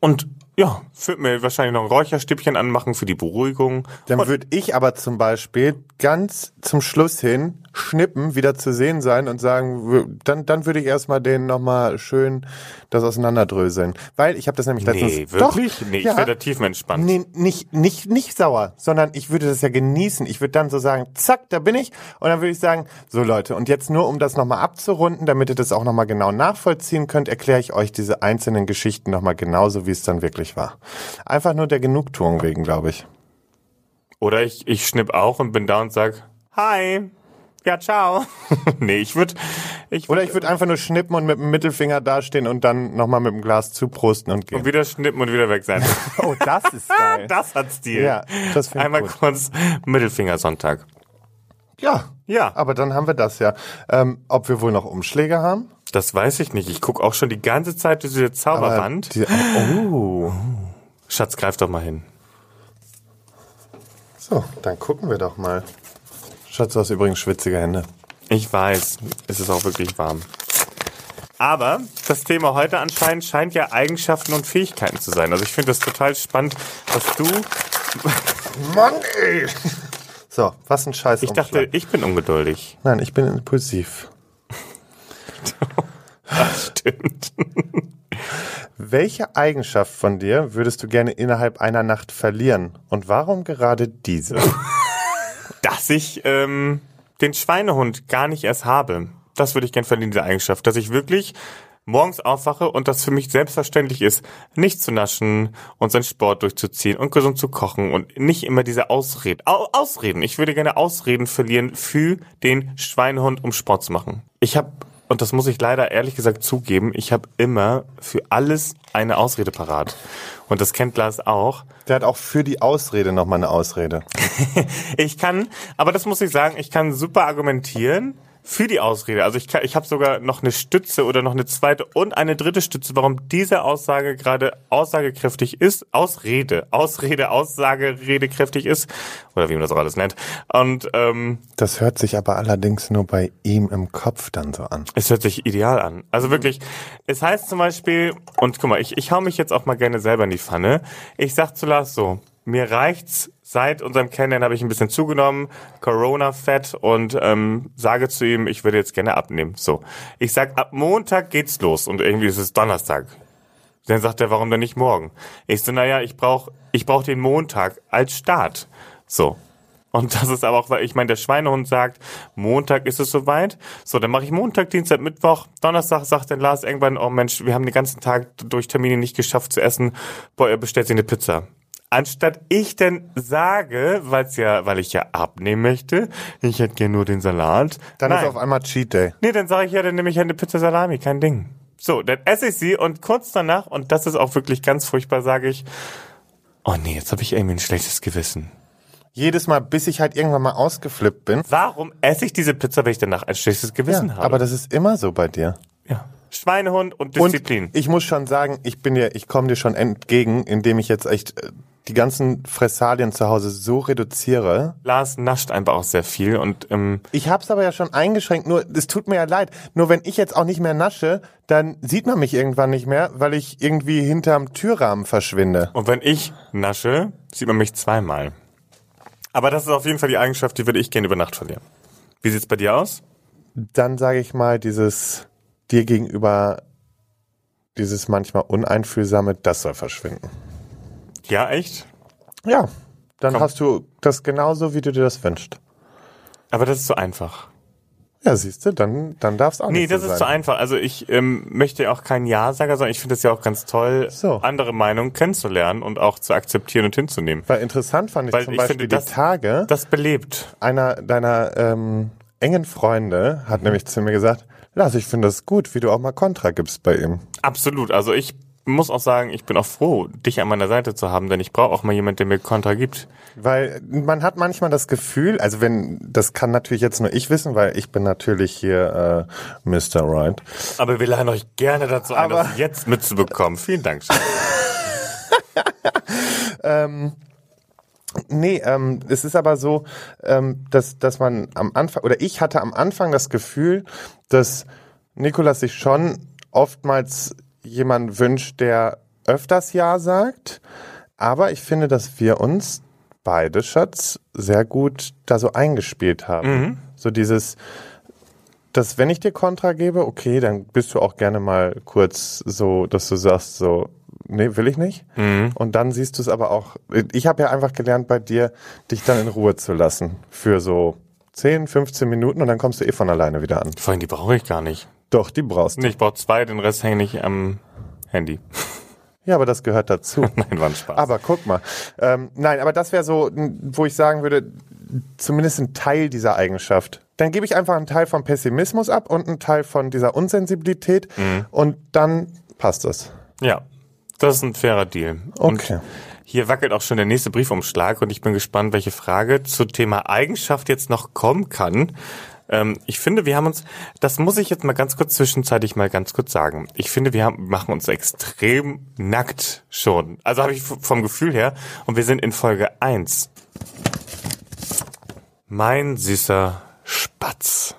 und ja, würde mir wahrscheinlich noch ein Räucherstäbchen anmachen für die Beruhigung. Dann würde ich aber zum Beispiel ganz zum Schluss hin schnippen, wieder zu sehen sein und sagen, dann, dann würde ich erstmal den nochmal schön das auseinanderdröseln. Weil ich habe das nämlich letztens... Nee, wirklich? Doch, nee, ich ja. wäre da tiefenentspannt. Nee, nicht, nicht, nicht sauer, sondern ich würde das ja genießen. Ich würde dann so sagen, zack, da bin ich. Und dann würde ich sagen, so Leute, und jetzt nur, um das nochmal abzurunden, damit ihr das auch nochmal genau nachvollziehen könnt, erkläre ich euch diese einzelnen Geschichten nochmal genauso, wie es dann wirklich war. Einfach nur der Genugtuung wegen, glaube ich. Oder ich, ich schnipp auch und bin da und sag, hi, ja, ciao. (laughs) nee, ich würde... Ich Oder ich würde einfach nur schnippen und mit dem Mittelfinger dastehen und dann nochmal mit dem Glas zuprosten und gehen. und wieder schnippen und wieder weg sein. (laughs) Oh, das ist (laughs) geil. das hat Stil. Ja, das finde ich Einmal gut. kurz Mittelfingersonntag. ja. Ja. Aber dann haben wir das ja. Ähm, ob wir wohl noch Umschläge haben? Das weiß ich nicht. Ich guck auch schon die ganze Zeit durch diese Zauberwand. Die, oh. Schatz, greif doch mal hin. So, dann gucken wir doch mal. Schatz, du hast übrigens schwitzige Hände. Ich weiß, es ist auch wirklich warm. Aber das Thema heute anscheinend scheint ja Eigenschaften und Fähigkeiten zu sein. Also ich finde das total spannend, dass du. (laughs) Mann, ey! So, was ein Scheiß Ich dachte, ich bin ungeduldig. Nein, ich bin impulsiv. Das (laughs) stimmt. Welche Eigenschaft von dir würdest du gerne innerhalb einer Nacht verlieren? Und warum gerade diese? (laughs) Dass ich ähm, den Schweinehund gar nicht erst habe. Das würde ich gern verlieren, diese Eigenschaft. Dass ich wirklich morgens aufwache und das für mich selbstverständlich ist, nicht zu naschen und seinen Sport durchzuziehen und gesund zu kochen und nicht immer diese Ausreden. Au Ausreden. Ich würde gerne Ausreden verlieren für den Schweinehund, um Sport zu machen. Ich habe und das muss ich leider ehrlich gesagt zugeben, ich habe immer für alles eine Ausrede parat. Und das kennt Lars auch. Der hat auch für die Ausrede nochmal eine Ausrede. (laughs) Ich kann, aber das muss ich sagen, ich kann super argumentieren für die Ausrede. Also ich kann, ich habe sogar noch eine Stütze oder noch eine zweite und eine dritte Stütze, warum diese Aussage gerade aussagekräftig ist. Ausrede, Ausrede, Aussage, redekräftig ist oder wie man das auch alles nennt. Und ähm, Das hört sich aber allerdings nur bei ihm im Kopf dann so an. es hört sich ideal an. Also wirklich, es heißt zum Beispiel, und guck mal, ich, ich hau mich jetzt auch mal gerne selber in die Pfanne. Ich sag zu Lars so, mir reicht's, seit unserem Kennenlernen habe ich ein bisschen zugenommen, Corona-Fett und ähm, sage zu ihm, ich würde jetzt gerne abnehmen. So, ich sag, ab Montag geht's los und irgendwie ist es Donnerstag. Dann sagt er, warum denn nicht morgen? Ich so, naja, ich brauch, ich brauch den Montag als Start. So. Und das ist aber auch, weil ich meine, der Schweinehund sagt, Montag ist es soweit. So, dann mache ich Montag, Dienstag, Mittwoch. Donnerstag sagt dann Lars irgendwann, oh Mensch, wir haben den ganzen Tag durch Termine nicht geschafft zu essen. Boah, er bestellt sich eine Pizza. Anstatt ich denn sage, weil's ja, weil ich ja abnehmen möchte, ich hätte gern nur den Salat. Dann Nein. ist auf einmal Cheat Day. Nee, dann sage ich ja, dann nehme ich halt eine Pizza Salami, kein Ding. So, dann esse ich sie und kurz danach, und das ist auch wirklich ganz furchtbar, sage ich, oh nee, jetzt habe ich irgendwie ein schlechtes Gewissen. Jedes Mal, bis ich halt irgendwann mal ausgeflippt bin. Warum esse ich diese Pizza, wenn ich danach ein schlechtes Gewissen habe? aber das ist immer so bei dir. ja. Schweinehund und Und Disziplin. ich muss schon sagen, ich bin dir, ich komme dir schon entgegen, indem ich jetzt echt äh, die ganzen Fressalien zu Hause so reduziere. Lars nascht einfach auch sehr viel und ähm, Ich hab's aber ja schon eingeschränkt, nur es tut mir ja leid. Nur wenn ich jetzt auch nicht mehr nasche, dann sieht man mich irgendwann nicht mehr, weil ich irgendwie hinterm Türrahmen verschwinde. und wenn ich nasche, sieht man mich zweimal. Aber das ist auf jeden Fall die Eigenschaft, die würde ich gerne über Nacht verlieren. Wie sieht's bei dir aus? Dann sage ich mal, dieses dir gegenüber, dieses manchmal uneinfühlsame, das soll verschwinden. Ja, echt? Ja, dann Komm. hast du das genauso, wie du dir das wünschst. Aber das ist zu einfach. Ja, siehst du, dann, dann darf es auch Nee, nicht das so ist sein. zu einfach. Also ich ähm, möchte ja auch kein Ja-Sager, sondern ich finde es ja auch ganz toll, So. andere Meinungen kennenzulernen und auch zu akzeptieren und hinzunehmen. Weil interessant fand ich Weil zum ich Beispiel finde, die das- Tage, Das belebt. einer deiner ähm, engen Freunde hat nämlich zu mir gesagt, Lars, ich finde das gut, wie du auch mal Kontra gibst bei ihm. Absolut. Also ich muss auch sagen, ich bin auch froh, dich an meiner Seite zu haben, denn ich brauche auch mal jemanden, der mir Kontra gibt. Weil man hat manchmal das Gefühl, also wenn, das kann natürlich jetzt nur ich wissen, weil ich bin natürlich hier äh, Mr. Right. Aber wir laden euch gerne dazu ein, Aber- das jetzt mitzubekommen. Vielen Dank. Schatz. (laughs) Nee, ähm, es ist aber so, ähm, dass, dass man am Anfang, oder ich hatte am Anfang das Gefühl, dass Nikolas sich schon oftmals jemand wünscht, der öfters Ja sagt. Aber ich finde, dass wir uns beide, Schatz, sehr gut da so eingespielt haben. So dieses, dass wenn ich dir Kontra gebe, okay, dann bist du auch gerne mal kurz so, dass du sagst so, nee, will ich nicht. Und dann siehst du es aber auch, ich habe ja einfach gelernt bei dir, dich dann in Ruhe zu lassen für so 10, 15 Minuten und dann kommst du eh von alleine wieder an. Vorhin, die brauche ich gar nicht. Doch, die brauchst du. Nee, ich brauche zwei, den Rest hänge ich am Handy. Ja, aber das gehört dazu. (laughs) Nein, war ein Spaß. Aber guck mal. Ähm, nein, aber das wäre so, wo ich sagen würde, zumindest ein Teil dieser Eigenschaft. Dann gebe ich einfach einen Teil vom Pessimismus ab und einen Teil von dieser Unsensibilität und dann passt es. ja, das ist ein fairer Deal. Und Okay. hier wackelt auch schon der nächste Briefumschlag und ich bin gespannt, welche Frage zu Thema Eigenschaft jetzt noch kommen kann. Ähm, ich finde, wir haben uns, das muss ich jetzt mal ganz kurz zwischenzeitlich mal ganz kurz sagen. Ich finde, wir haben, machen uns extrem nackt schon. Also habe ich vom Gefühl her. Und wir sind in Folge 1. Mein süßer Spatz.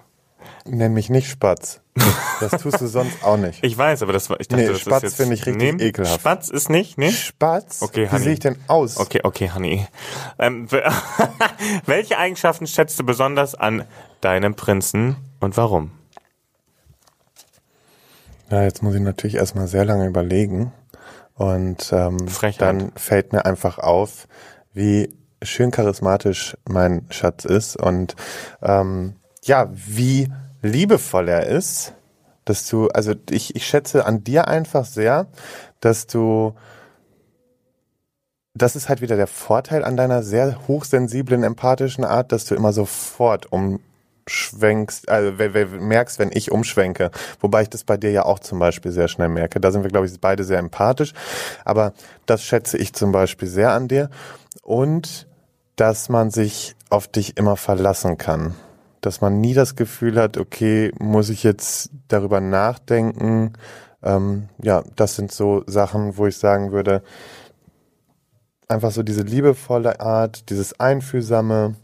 Nenn mich nicht Spatz. Das tust du (laughs) sonst auch nicht. Ich weiß, aber das war, ich dachte, Nee, das Spatz ist jetzt, finde ich richtig ekelhaft. Spatz ist nicht, ne? Spatz? Okay, Wie Honey. sehe ich denn aus? Okay, okay, Honey. Ähm, we- (laughs) welche Eigenschaften schätzt du besonders an deinem Prinzen und warum? Ja, jetzt muss ich natürlich erstmal sehr lange überlegen. Und ähm, Frechheit. dann fällt mir einfach auf, wie schön charismatisch mein Schatz ist und ähm, ja, wie liebevoll er ist, dass du, also ich, ich schätze an dir einfach sehr, dass du, das ist halt wieder der Vorteil an deiner sehr hochsensiblen, empathischen Art, dass du immer sofort umschwenkst, also merkst, wenn ich umschwenke. Wobei ich das bei dir ja auch zum Beispiel sehr schnell merke. Da sind wir, glaube ich, beide sehr empathisch. Aber das schätze ich zum Beispiel sehr an dir. Und dass man sich auf dich immer verlassen kann. Dass man nie das Gefühl hat, okay, muss ich jetzt darüber nachdenken. Ähm, ja, das sind so Sachen, wo ich sagen würde, einfach so diese liebevolle Art, dieses einfühlsame.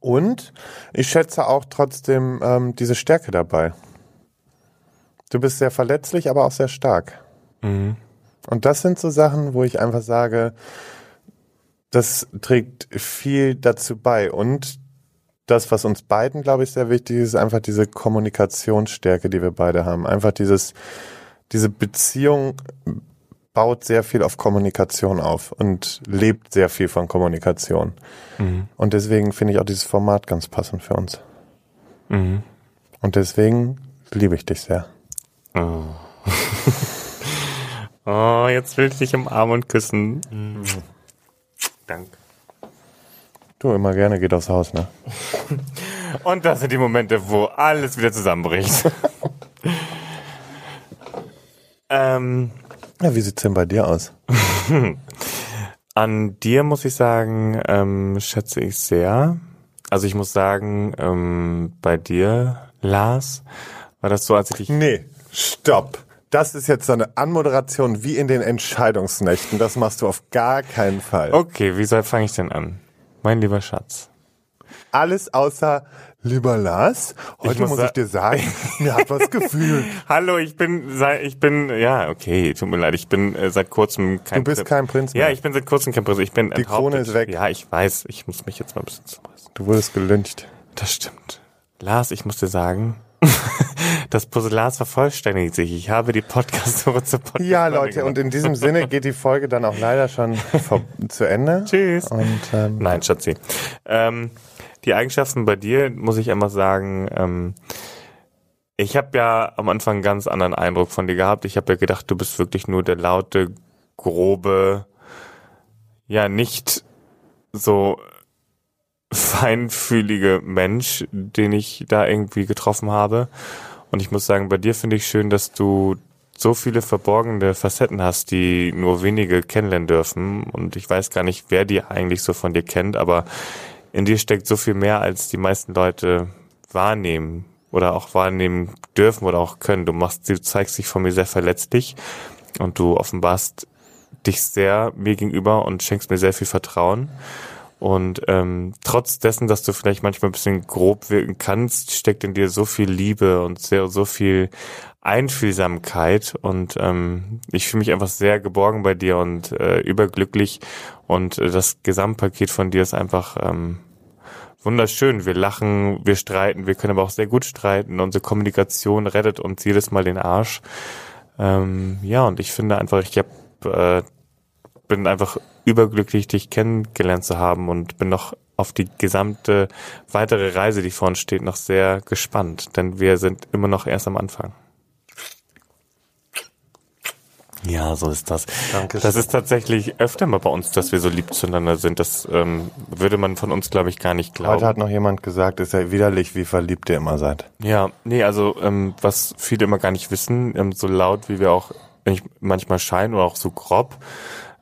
Und ich schätze auch trotzdem ähm, diese Stärke dabei. Du bist sehr verletzlich, aber auch sehr stark. Und das sind so Sachen, wo ich einfach sage, das trägt viel dazu bei. Und das, was uns beiden, glaube ich, sehr wichtig ist, ist einfach diese Kommunikationsstärke, die wir beide haben. Einfach dieses, diese Beziehung baut sehr viel auf Kommunikation auf und lebt sehr viel von Kommunikation. Und deswegen finde ich auch dieses Format ganz passend für uns. Und deswegen liebe ich dich sehr. Oh, (laughs) jetzt will ich dich umarmen und küssen. Danke. Du immer gerne geht aufs Haus, ne? (laughs) Und das sind die Momente, wo alles wieder zusammenbricht. (laughs) ähm, Ja, wie sieht's denn bei dir aus? (laughs) An dir muss ich sagen, ähm, schätze ich sehr. Also ich muss sagen, ähm, bei dir, Lars, war das so, als ich dich. Nee, stopp. Das ist jetzt so eine Anmoderation wie in den Entscheidungsnächten. Das machst du auf gar keinen Fall. Okay, wie soll fange ich denn an? Mein lieber Schatz. Alles außer Lieber Lars, heute Ich muss muss, ich dir sagen, (laughs) mir hat was gefühlt. Hallo, ich bin ich bin ja, okay, tut mir leid, ich bin äh, seit kurzem kein Du bist kein Prinz mehr. Ja, ich bin seit kurzem kein Prinz. Ich bin Die Krone ist weg. Ja, ich weiß, ich muss mich jetzt mal ein bisschen zusammenreißen. Du wurdest gelyncht. Das stimmt. Lars, ich muss dir sagen, (laughs) das Puzzle vervollständigt sich. Ich habe die Podcast-Suche zur podcast Ja, Leute, und in diesem Sinne geht die Folge dann auch leider schon (laughs) zu Ende. Tschüss. Und ähm, Nein, Schatzi. Ähm, die Eigenschaften bei dir, muss ich einfach sagen, ähm, ich habe ja am Anfang einen ganz anderen Eindruck von dir gehabt. Ich habe ja gedacht, du bist wirklich nur der laute, grobe, ja, nicht so feinfühlige Mensch, den ich da irgendwie getroffen habe. Und ich muss sagen, bei dir finde ich schön, dass du so viele verborgene Facetten hast, die nur wenige kennenlernen dürfen. Und ich weiß gar nicht, wer die eigentlich so von dir kennt, aber in dir steckt so viel mehr, als die meisten Leute wahrnehmen oder auch wahrnehmen dürfen oder auch können. Du machst, du zeigst dich von mir sehr verletzlich und du offenbarst dich sehr mir gegenüber und schenkst mir sehr viel Vertrauen. Und ähm, trotz dessen, dass du vielleicht manchmal ein bisschen grob wirken kannst, steckt in dir so viel Liebe und sehr, so viel Einfühlsamkeit. Und ähm, ich fühle mich einfach sehr geborgen bei dir und äh, überglücklich. Und äh, das Gesamtpaket von dir ist einfach ähm, wunderschön. Wir lachen, wir streiten, wir können aber auch sehr gut streiten. Unsere Kommunikation rettet uns jedes Mal den Arsch. Ähm, ja, und ich finde einfach, ich hab, äh, bin einfach überglücklich, dich kennengelernt zu haben und bin noch auf die gesamte weitere Reise, die vor uns steht, noch sehr gespannt, denn wir sind immer noch erst am Anfang. Ja, so ist das. Dankeschön. Das ist tatsächlich öfter mal bei uns, dass wir so lieb zueinander sind. Das ähm, würde man von uns, glaube ich, gar nicht glauben. heute hat noch jemand gesagt, ist ja widerlich, wie verliebt ihr immer seid. Ja, nee, also ähm, was viele immer gar nicht wissen, ähm, so laut wie wir auch manchmal scheinen oder auch so grob,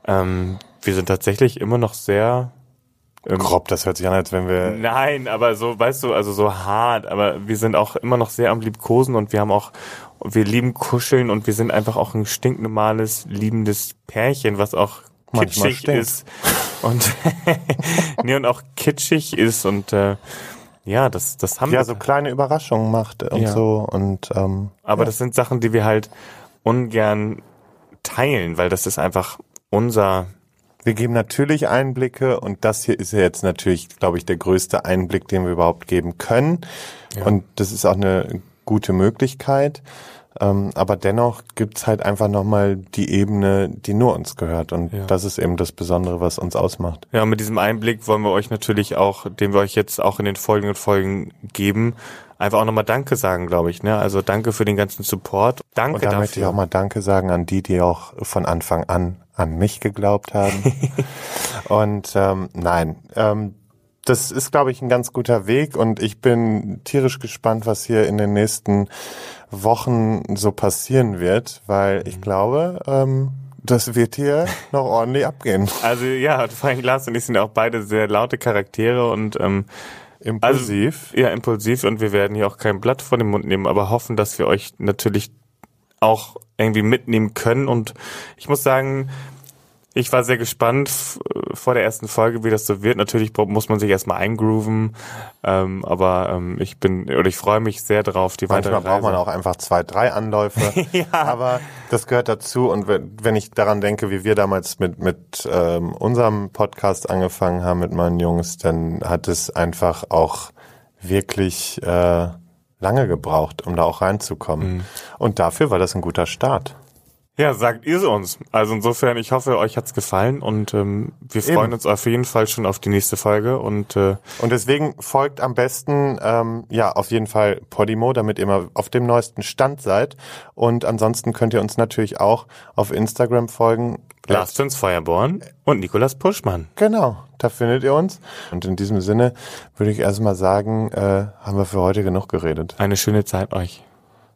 ähm, wir sind tatsächlich immer noch sehr ähm, Grob, das hört sich an, als wenn wir Nein, aber so, weißt du, also so hart, aber wir sind auch immer noch sehr am Liebkosen und wir haben auch, wir lieben Kuscheln und wir sind einfach auch ein stinknormales, liebendes Pärchen, was auch Manchmal kitschig stinkt. ist. Und, (laughs) nee, und auch kitschig ist und, äh, ja, das, das haben ja wir. so kleine Überraschungen macht und Ja. so und ähm, Aber das sind Sachen, die wir halt ungern teilen, weil das ist einfach unser, Wir geben natürlich Einblicke und das hier ist ja jetzt natürlich, glaube ich, der größte Einblick, den wir überhaupt geben können. Und das ist auch eine gute Möglichkeit. Ähm, aber dennoch gibt's halt einfach nochmal die Ebene, die nur uns gehört. Und Ja. das ist eben das Besondere, was uns ausmacht. Ja, mit diesem Einblick wollen wir euch natürlich auch, den wir euch jetzt auch in den folgenden Folgen geben, einfach auch nochmal Danke sagen, glaube ich. Ne? Also danke für den ganzen Support. Danke Und da dafür. möchte ich auch mal Danke sagen an die, die auch von Anfang an an mich geglaubt haben. (laughs) und ähm, nein, ähm, das ist, glaube ich, ein ganz guter Weg und ich bin tierisch gespannt, was hier in den nächsten Wochen so passieren wird, weil ich glaube, ähm, das wird hier (laughs) noch ordentlich abgehen. also ja, allem Lars und ich sind auch beide sehr laute Charaktere und ähm, Impulsiv. ja, impulsiv und wir werden hier auch kein Blatt vor den Mund nehmen, aber hoffen, dass wir euch natürlich auch irgendwie mitnehmen können. Und ich muss sagen, ich war sehr gespannt f- vor der ersten Folge, wie das so wird. Natürlich muss man sich erstmal eingrooven, ähm, aber ähm, ich bin oder ich freue mich sehr drauf, die weitere Manchmal braucht man auch einfach zwei, drei Anläufe. (laughs) Ja. Aber das gehört dazu. Und wenn wenn ich daran denke, wie wir damals mit, mit ähm, unserem Podcast angefangen haben mit meinen Jungs, dann hat es einfach auch wirklich äh, lange gebraucht, um da auch reinzukommen. Mhm. Und dafür war das ein guter Start. Ja, sagt ihr es uns. Also insofern, ich hoffe, euch hat's gefallen und ähm, wir freuen Eben. uns auf jeden Fall schon auf die nächste Folge und äh, Und deswegen folgt am besten ähm, ja auf jeden Fall Podimo, damit ihr mal auf dem neuesten Stand seid. Und ansonsten könnt ihr uns natürlich auch auf Instagram folgen. Lars Feuerborn und Nikolas Puschmann. Genau, da findet ihr uns. Und in diesem Sinne würde ich erstmal sagen, äh, haben wir für heute genug geredet. Eine schöne Zeit euch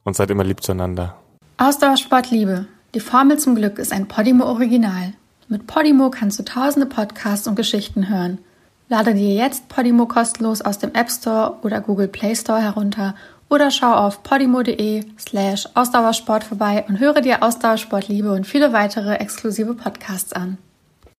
und seid immer lieb zueinander. Ausdauersport Liebe. Die Formel zum Glück ist ein Podimo Original. Mit Podimo kannst du tausende Podcasts und Geschichten hören. Lade dir jetzt Podimo kostenlos aus dem App Store oder Google Play Store herunter oder schau auf podimo.de slash Ausdauersport vorbei und höre dir Ausdauersport Liebe und viele weitere exklusive Podcasts an.